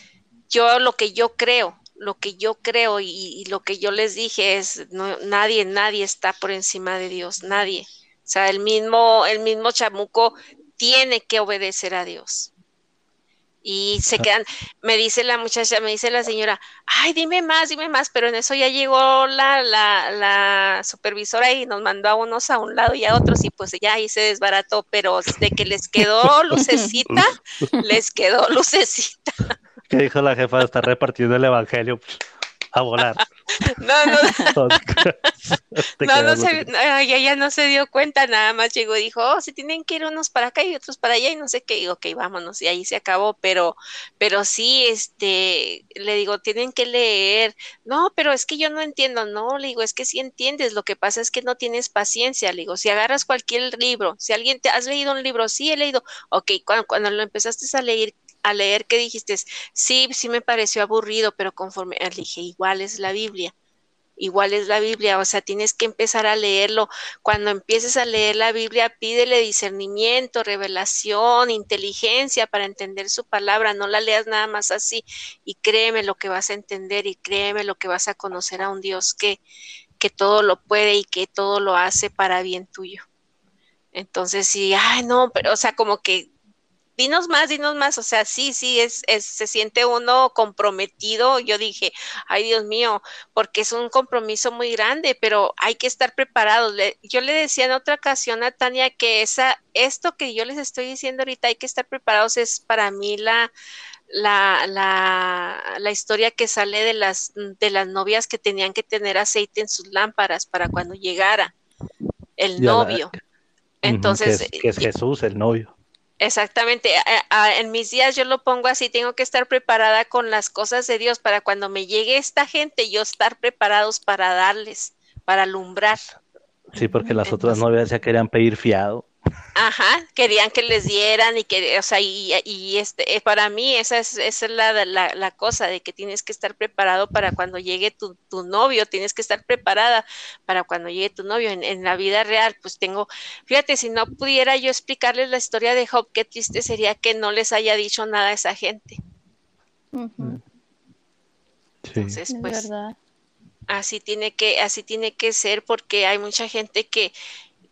yo lo que yo creo, lo que yo creo y, lo que yo les dije es, no, nadie, nadie está por encima de Dios, nadie. O sea, el mismo, el mismo chamuco tiene que obedecer a Dios. Y se quedan, me dice la muchacha, me dice la señora, ay, dime más, dime más, pero en eso ya llegó la, la, la supervisora y nos mandó a unos a un lado y a otros y pues ya ahí se desbarató, pero de que les quedó lucecita, les quedó lucecita. ¿Qué dijo la jefa? Está repartiendo el evangelio a volar. No, no, no, no se, no, ella no se dio cuenta, nada más llegó y dijo, oh, se tienen que ir unos para acá y otros para allá y no sé qué, y ok, vámonos, y ahí se acabó, pero, pero sí, este, le digo, tienen que leer, no, pero es que yo no entiendo, no, le digo, es que sí entiendes, lo que pasa es que no tienes paciencia, le digo, si agarras cualquier libro, si alguien te, has leído un libro, sí he leído, ok, cuando, cuando lo empezaste a leer, a leer, ¿qué dijiste? Sí, sí me pareció aburrido, pero conforme, le dije, igual es la Biblia igual es la Biblia, o sea, tienes que empezar a leerlo. Cuando empieces a leer la Biblia, pídele discernimiento, revelación, inteligencia para entender su palabra, no la leas nada más así y créeme lo que vas a entender y créeme lo que vas a conocer a un Dios que, que todo lo puede y que todo lo hace para bien tuyo. Entonces, sí, ay, no, pero, o sea, como que dinos más, dinos más, o sea, sí, sí, es, es, se siente uno comprometido. Yo dije, ay Dios mío, porque es un compromiso muy grande, pero hay que estar preparados. Le, yo le decía en otra ocasión a Tania que esa, esto que yo les estoy diciendo ahorita, hay que estar preparados, es para mí la, la, la, la, historia que sale de las, de las novias que tenían que tener aceite en sus lámparas para cuando llegara el la- novio. Entonces, que es, que es Jesús, el novio. Exactamente, en mis días yo lo pongo así, tengo que estar preparada con las cosas de Dios para cuando me llegue esta gente, yo estar preparados para darles, para alumbrar. Sí, porque las otras novias ya querían pedir fiado. Ajá, querían que les dieran y que, o sea, y, y este, eh, para mí esa es, esa es la, la, la cosa de que tienes que estar preparado para cuando llegue tu, tu novio, tienes que estar preparada para cuando llegue tu novio. En, en la vida real, pues tengo, fíjate, si no pudiera yo explicarles la historia de Job, qué triste sería que no les haya dicho nada a esa gente. Sí. Entonces, es pues verdad. así tiene que, así tiene que ser, porque hay mucha gente que,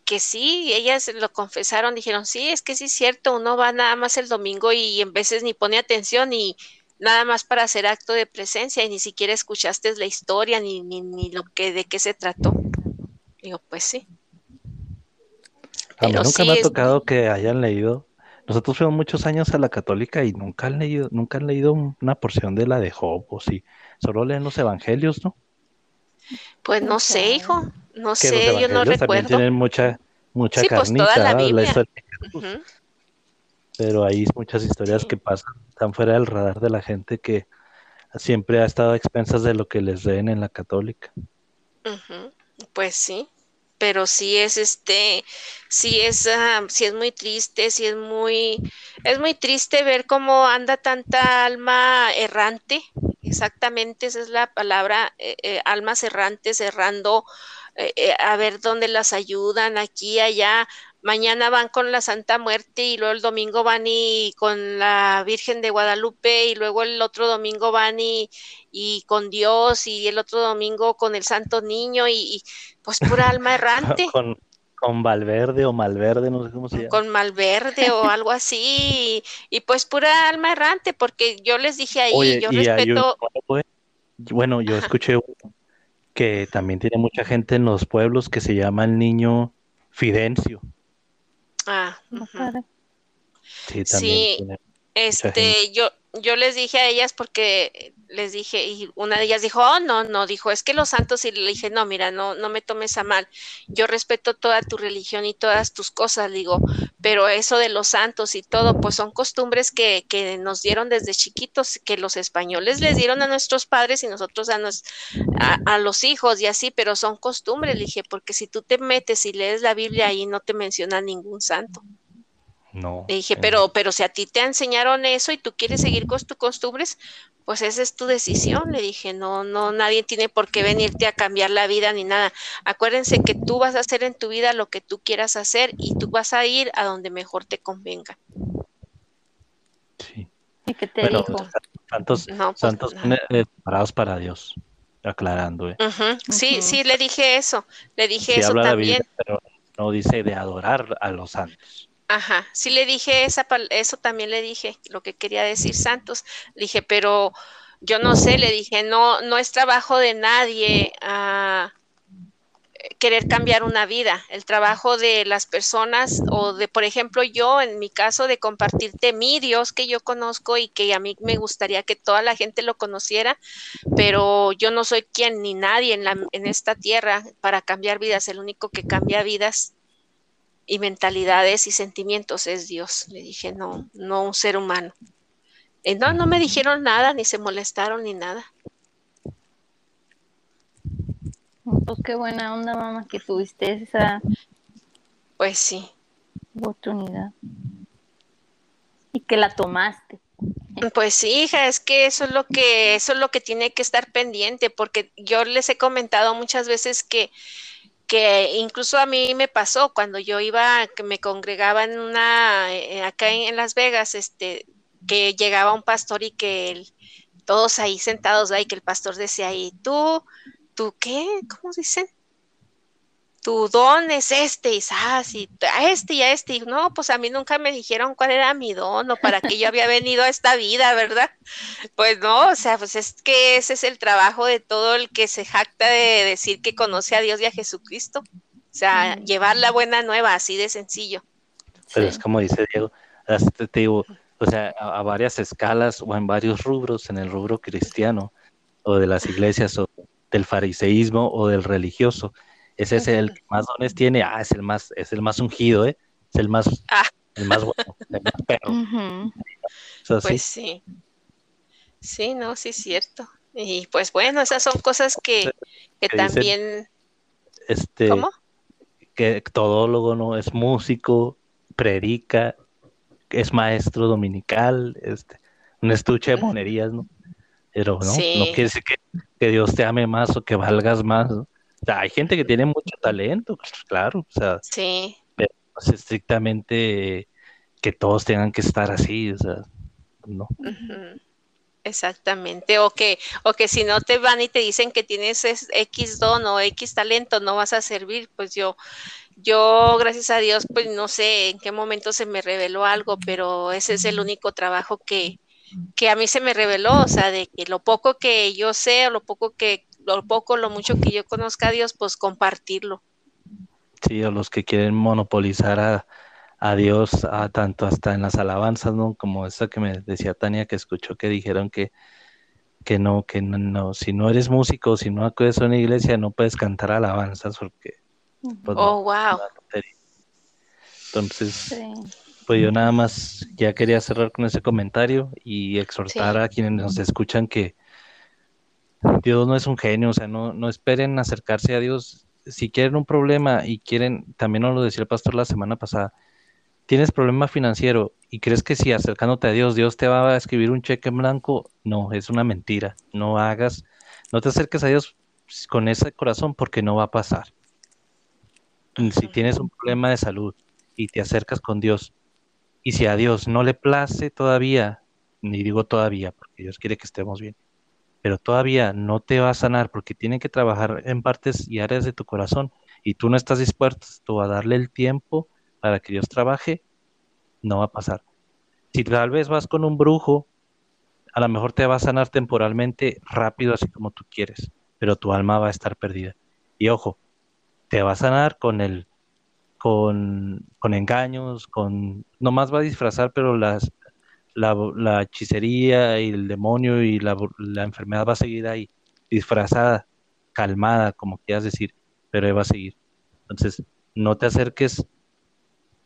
que sí, ellas lo confesaron, dijeron, sí, es que sí es cierto, uno va nada más el domingo y en veces ni pone atención y nada más para hacer acto de presencia y ni siquiera escuchaste la historia ni, ni, ni lo que de qué se trató. Digo, pues sí. A mí nunca sí me ha es- tocado que hayan leído. Nosotros fuimos muchos años a la católica y nunca han leído, nunca han leído una porción de la de Job, o sí. Solo leen los evangelios, ¿no? Pues no sé, hijo, no Que los sé, yo no evangelios también recuerdo. tienen mucha, mucha Sí, pues, carnita. Ujú. Pero hay muchas historias que pasan, están fuera del radar de la gente que siempre ha estado a expensas de lo que les den en la católica. Pues sí, pero sí es este, sí es, ah, sí es muy triste, sí es muy, es muy triste ver cómo anda tanta alma errante, exactamente esa es la palabra, eh, eh, almas errantes errando, eh, eh, a ver dónde las ayudan, aquí, allá, mañana van con la Santa Muerte y luego el domingo van y con la Virgen de Guadalupe y luego el otro domingo van y, y con Dios y el otro domingo con el Santo Niño y, y pues pura alma errante. con, con Valverde o Malverde, no sé cómo se llama. con Malverde o algo así, y, y pues pura alma errante, porque yo les dije ahí, Oye, yo un respeto, bueno, yo Ajá. escuché uno que también tiene mucha gente en los pueblos que se llama el niño Fidencio. ah, Ah, ujú. caray. Sí, también Sí, tiene Este, yo, yo les dije a ellas porque les dije, y una de ellas dijo, oh, no, no, dijo, es que los santos, y le dije, no, mira, no, no me tomes a mal, yo respeto toda tu religión y todas tus cosas, digo, pero eso de los santos y todo, pues son costumbres que, que nos dieron desde chiquitos, que los españoles les dieron a nuestros padres y nosotros a, nos, a, los hijos y así, pero son costumbres, le dije, porque si tú te metes y lees la Biblia ahí no te menciona ningún santo. No, Le dije, eh, pero, pero si a ti te enseñaron eso y tú quieres seguir con tus costumbres, pues esa es tu decisión. Le dije, no, no, nadie tiene por qué venirte a cambiar la vida ni nada. Acuérdense que tú vas a hacer en tu vida lo que tú quieras hacer y tú vas a ir a donde mejor te convenga. sí. ¿Y qué te Bueno, dijo? santos, No, pues santos nada. preparados para Dios, aclarando, ¿eh? Sí, sí, le dije eso. Le dije Sí eso habla la también. Biblia, pero no dice de adorar a los santos. Ajá, sí le dije esa, eso también le dije, lo que quería decir Santos. Dije, pero yo no sé, le dije, no, no es trabajo de nadie ah, querer cambiar una vida. El trabajo de las personas o de, por ejemplo, yo, en mi caso, de compartirte mi Dios que yo conozco y que a mí me gustaría que toda la gente lo conociera, pero yo no soy quien ni nadie en, la, en esta tierra para cambiar vidas. El único que cambia vidas y mentalidades y sentimientos es Dios. Le dije, no, no un ser humano. Y no, no me dijeron nada, ni se molestaron, ni nada. Pues qué buena onda, mamá, que tuviste esa Pues sí. oportunidad. Y que la tomaste. Pues sí, hija, es que eso es lo que, eso es lo que tiene que estar pendiente, porque yo les he comentado muchas veces que, que incluso a mí me pasó cuando yo iba, que me congregaba en una, eh, acá en, Las Vegas, este, que llegaba un pastor y que el- todos ahí sentados, y que el pastor decía, ¿y tú, tú qué? ¿Cómo dicen? Tu don es este, y sabes, y a este y a este, y no, pues a mí nunca me dijeron cuál era mi don o para qué yo había venido a esta vida, ¿verdad? Pues no, o sea, pues es que ese es el trabajo de todo el que se jacta de decir que conoce a Dios y a Jesucristo. O sea, llevar la buena nueva, así de sencillo. Pero Sí. es como dice Diego, te digo, o sea, a, a varias escalas o en varios rubros, en el rubro cristiano o de las iglesias o del fariseísmo o del religioso, ese es el que más dones tiene, ah, es el más, es el más ungido, ¿eh? Es el más, Ah. el más bueno, el más perro. Pues sí. Sí, no, sí es cierto. Y pues bueno, esas son cosas que, que que dicen- también, este, ¿cómo? que todólogo, ¿no? Es músico, predica, es maestro dominical, este, un estuche de monerías, ¿no? Pero no, no quiere decir que, que Dios te ame más o que valgas más, ¿no? Sea, hay gente que tiene mucho talento, claro, o sea, Sí, no es estrictamente que todos tengan que estar así, o sea, no. Exactamente, o que, o que si no te van y te dicen que tienes es- X don o X talento, no vas a servir, pues yo, yo, gracias a Dios, pues no sé en qué momento se me reveló algo, pero ese es el único trabajo que, que a mí se me reveló, o sea, de que lo poco que yo sé, o lo poco que, lo poco, lo mucho que yo conozca a Dios, pues compartirlo. Sí, o los que quieren monopolizar a, a Dios, a tanto hasta en las alabanzas, ¿no? Como esa que me decía Tania que escuchó que dijeron que, que no, que no, no, si no eres músico, si no acudes a una iglesia, no puedes cantar alabanzas porque, pues no, Oh, wow. Entonces, Sí. pues yo nada más ya quería cerrar con ese comentario y exhortar Sí. a quienes nos escuchan que Dios no es un genio, o sea, no, no esperen acercarse a Dios. Si quieren un problema y quieren, también nos lo decía el pastor la semana pasada, tienes problema financiero y crees que si acercándote a Dios, Dios te va a escribir un cheque en blanco, no, es una mentira. No hagas, no te acerques a Dios con ese corazón porque no va a pasar. Si tienes un problema de salud y te acercas con Dios. Y si a Dios no le place todavía, ni digo todavía, porque Dios quiere que estemos bien, pero todavía no te va a sanar porque tiene que trabajar en partes y áreas de tu corazón y tú no estás dispuesto a darle el tiempo para que Dios trabaje, no va a pasar. Si tal vez vas con un brujo, a lo mejor te va a sanar temporalmente rápido, así como tú quieres, pero tu alma va a estar perdida. Y ojo, te va a sanar con el con, con engaños, con nomás va a disfrazar, pero las la, la hechicería y el demonio y la, la enfermedad va a seguir ahí, disfrazada, calmada, como quieras decir, pero va a seguir. Entonces, no te acerques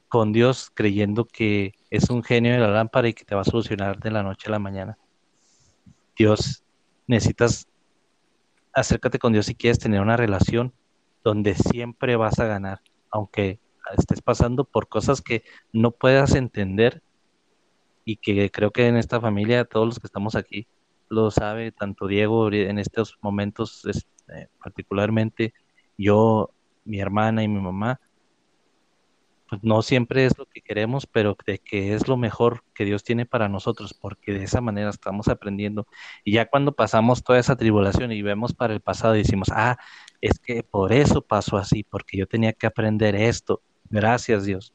con Dios creyendo que es un genio de la lámpara y que te va a solucionar de la noche a la mañana. Dios, necesitas acércate con Dios si quieres tener una relación donde siempre vas a ganar, aunque estés pasando por cosas que no puedas entender y que creo que en esta familia todos los que estamos aquí lo sabe, tanto Diego en estos momentos eh, particularmente, yo, mi hermana y mi mamá, pues no siempre es lo que queremos, pero de que es lo mejor que Dios tiene para nosotros, porque de esa manera estamos aprendiendo. Y ya cuando pasamos toda esa tribulación y vemos para el pasado y decimos, ah, es que por eso pasó así, porque yo tenía que aprender esto. Gracias Dios.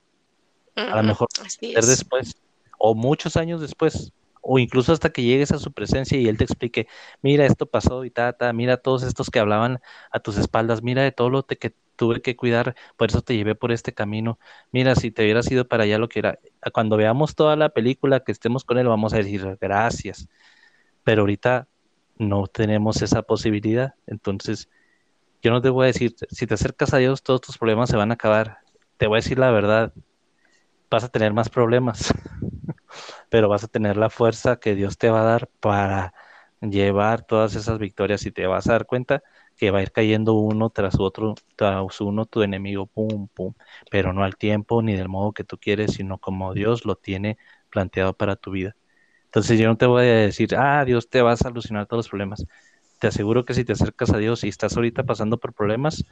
A lo mejor después o muchos años después, o incluso hasta que llegues a su presencia y él te explique, mira, esto pasó y ta, mira todos estos que hablaban a tus espaldas, mira de todo lo que tuve que cuidar, por eso te llevé por este camino, mira, si te hubieras ido para allá lo que era, cuando veamos toda la película que estemos con él, vamos a decir gracias, pero ahorita no tenemos esa posibilidad, entonces yo no te voy a decir, si te acercas a Dios, todos tus problemas se van a acabar, te voy a decir la verdad, vas a tener más problemas. pero vas a tener la fuerza que Dios te va a dar para llevar todas esas victorias y te vas a dar cuenta que va a ir cayendo uno tras otro, tras uno tu enemigo, pum, pum, pero no al tiempo ni del modo que tú quieres, sino como Dios lo tiene planteado para tu vida. Entonces yo no te voy a decir, ah, Dios te va a solucionar todos los problemas. Te aseguro que si te acercas a Dios y estás ahorita pasando por problemas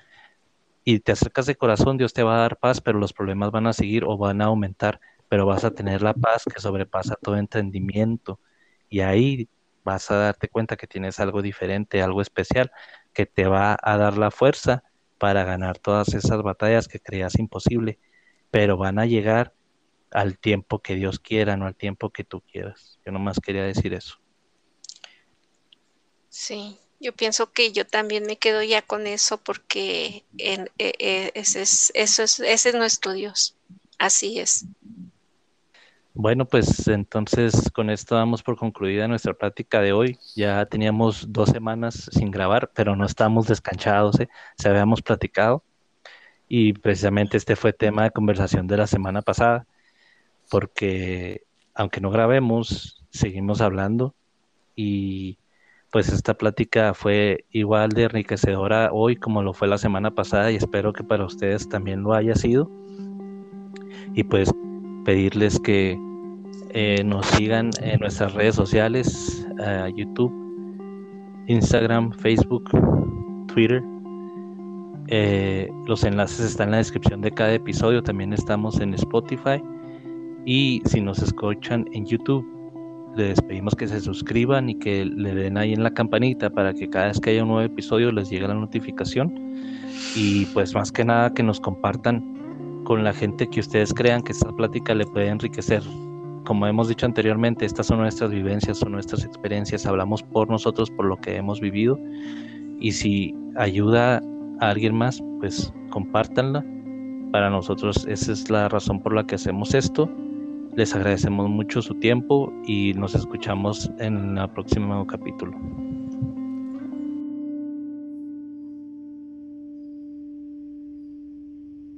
y te acercas de corazón, Dios te va a dar paz, pero los problemas van a seguir o van a aumentar pero vas a tener la paz que sobrepasa todo entendimiento y ahí vas a darte cuenta que tienes algo diferente, algo especial, que te va a dar la fuerza para ganar todas esas batallas que creías imposible, pero van a llegar al tiempo que Dios quiera, no al tiempo que tú quieras. Yo nomás quería decir eso. Sí, yo pienso que yo también me quedo ya con eso porque en, eh, eh, ese, es, eso es, ese es nuestro Dios. Así es. Bueno, pues entonces con esto damos por concluida nuestra práctica de hoy. Ya teníamos dos semanas sin grabar, pero no estábamos descanchados, ¿eh? se habíamos platicado. Y precisamente este fue tema de conversación de la semana pasada, porque aunque no grabemos, seguimos hablando y pues esta plática fue igual de enriquecedora hoy como lo fue la semana pasada y espero que para ustedes también lo haya sido. Y pues pedirles que eh, nos sigan en nuestras redes sociales, YouTube, Instagram, Facebook, Twitter. Eh, los enlaces están en la descripción de cada episodio. También estamos en Spotify. Y si nos escuchan en YouTube, les pedimos que se suscriban y que le den ahí en la campanita para que cada vez que haya un nuevo episodio les llegue la notificación. Y pues más que nada que nos compartan con la gente que ustedes crean que esta plática le puede enriquecer. Como hemos dicho anteriormente, estas son nuestras vivencias, son nuestras experiencias, hablamos por nosotros, por lo que hemos vivido. Y si ayuda a alguien más, pues compártanla. Para nosotros esa es la razón por la que hacemos esto. Les agradecemos mucho su tiempo y nos escuchamos en el próximo capítulo.